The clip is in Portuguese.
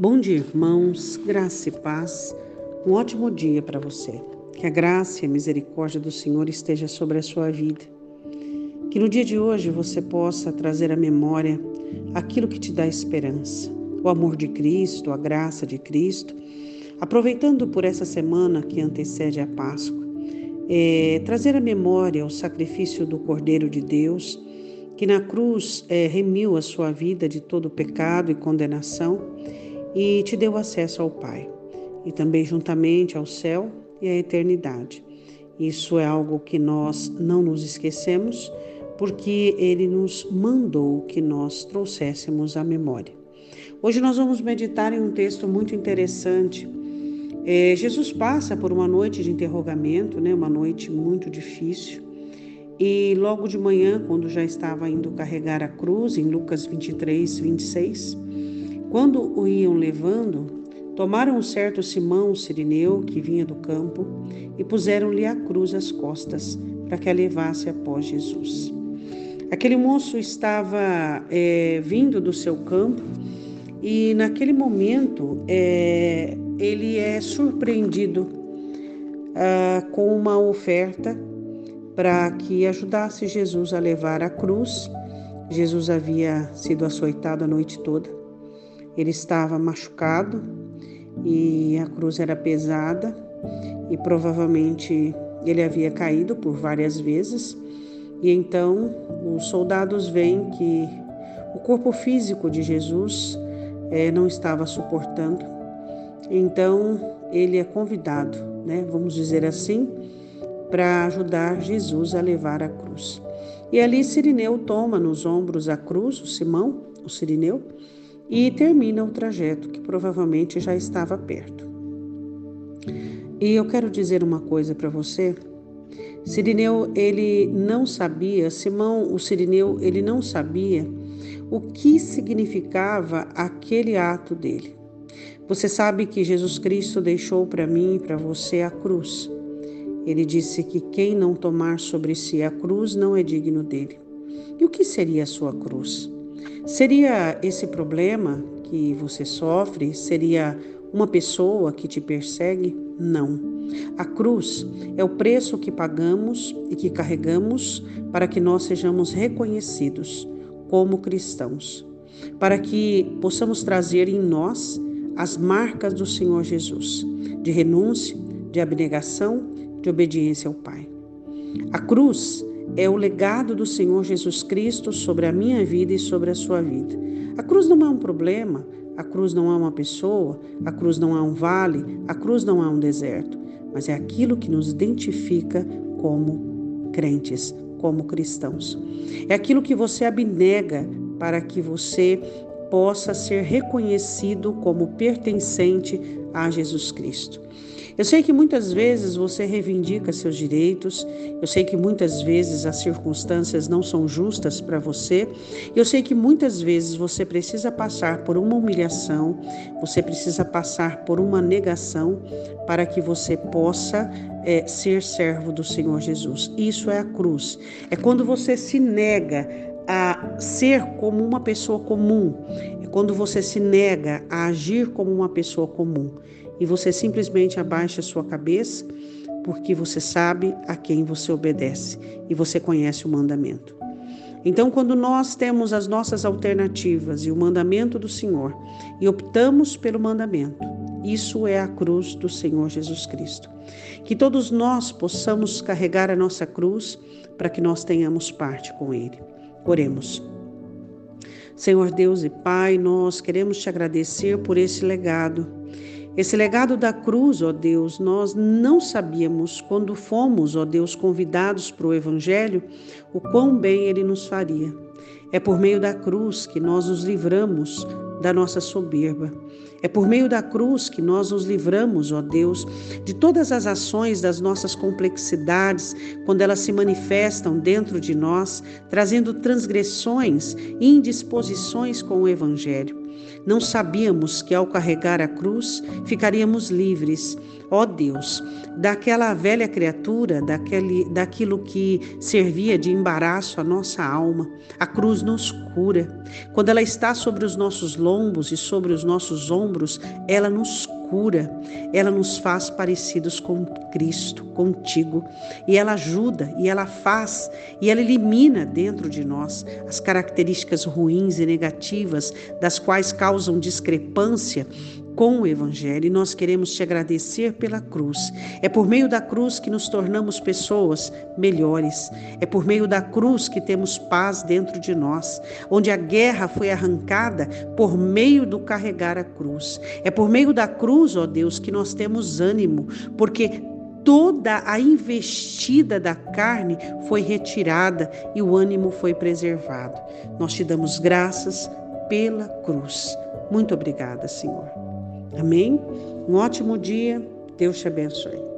Bom dia, irmãos, graça e paz. Um ótimo dia para você. Que a graça e a misericórdia do Senhor esteja sobre a sua vida. Que no dia de hoje você possa trazer à memória aquilo que te dá esperança, o amor de Cristo, a graça de Cristo. Aproveitando por essa semana que antecede a Páscoa, é, trazer à memória o sacrifício do Cordeiro de Deus, que na cruz é, remiu a sua vida de todo pecado e condenação e te deu acesso ao Pai, e também juntamente ao céu e à eternidade. Isso é algo que nós não nos esquecemos, porque Ele nos mandou que nós trouxéssemos à memória. Hoje nós vamos meditar em um texto muito interessante. É, Jesus passa por uma noite de interrogamento, né, uma noite muito difícil. E logo de manhã, quando já estava indo carregar a cruz, em Lucas 23, 26, quando o iam levando, tomaram um certo Simão Sirineu, que vinha do campo, e puseram-lhe a cruz às costas, para que a levasse após Jesus. Aquele moço estava é, vindo do seu campo e, naquele momento, é, ele é surpreendido ah, com uma oferta para que ajudasse Jesus a levar a cruz. Jesus havia sido açoitado a noite toda ele estava machucado e a cruz era pesada e provavelmente ele havia caído por várias vezes. E então os soldados veem que o corpo físico de Jesus é, não estava suportando. Então ele é convidado, né, vamos dizer assim, para ajudar Jesus a levar a cruz. E ali Sirineu toma nos ombros a cruz, o Simão, o Sirineu, e termina o trajeto que provavelmente já estava perto. E eu quero dizer uma coisa para você. Sirineu, ele não sabia, Simão, o Sirineu, ele não sabia o que significava aquele ato dele. Você sabe que Jesus Cristo deixou para mim e para você a cruz. Ele disse que quem não tomar sobre si a cruz não é digno dele. E o que seria a sua cruz? Seria esse problema que você sofre? Seria uma pessoa que te persegue? Não. A cruz é o preço que pagamos e que carregamos para que nós sejamos reconhecidos como cristãos, para que possamos trazer em nós as marcas do Senhor Jesus, de renúncia, de abnegação, de obediência ao Pai. A cruz é o legado do Senhor Jesus Cristo sobre a minha vida e sobre a sua vida. A cruz não é um problema, a cruz não é uma pessoa, a cruz não é um vale, a cruz não é um deserto, mas é aquilo que nos identifica como crentes, como cristãos. É aquilo que você abnega para que você possa ser reconhecido como pertencente a Jesus Cristo. Eu sei que muitas vezes você reivindica seus direitos, eu sei que muitas vezes as circunstâncias não são justas para você, eu sei que muitas vezes você precisa passar por uma humilhação, você precisa passar por uma negação para que você possa é, ser servo do Senhor Jesus. Isso é a cruz. É quando você se nega a ser como uma pessoa comum, é quando você se nega a agir como uma pessoa comum e você simplesmente abaixa a sua cabeça porque você sabe a quem você obedece e você conhece o mandamento. Então, quando nós temos as nossas alternativas e o mandamento do Senhor e optamos pelo mandamento, isso é a cruz do Senhor Jesus Cristo. Que todos nós possamos carregar a nossa cruz para que nós tenhamos parte com Ele. Oremos. Senhor Deus e Pai, nós queremos te agradecer por esse legado esse legado da cruz, ó Deus, nós não sabíamos quando fomos, ó Deus, convidados para o Evangelho, o quão bem ele nos faria. É por meio da cruz que nós nos livramos da nossa soberba. É por meio da cruz que nós nos livramos, ó Deus, de todas as ações das nossas complexidades, quando elas se manifestam dentro de nós, trazendo transgressões e indisposições com o Evangelho. Não sabíamos que ao carregar a cruz ficaríamos livres, ó Deus, daquela velha criatura, daquele, daquilo que servia de embaraço à nossa alma. A cruz nos cura. Quando ela está sobre os nossos lombos e sobre os nossos ombros, ela nos cura, ela nos faz parecidos com Cristo, contigo, e ela ajuda, e ela faz, e ela elimina dentro de nós as características ruins e negativas das quais causam discrepância com o Evangelho nós queremos te agradecer pela cruz. É por meio da cruz que nos tornamos pessoas melhores. É por meio da cruz que temos paz dentro de nós, onde a guerra foi arrancada por meio do carregar a cruz. É por meio da cruz, ó Deus, que nós temos ânimo, porque toda a investida da carne foi retirada e o ânimo foi preservado. Nós te damos graças pela cruz. Muito obrigada, Senhor. Amém? Um ótimo dia. Deus te abençoe.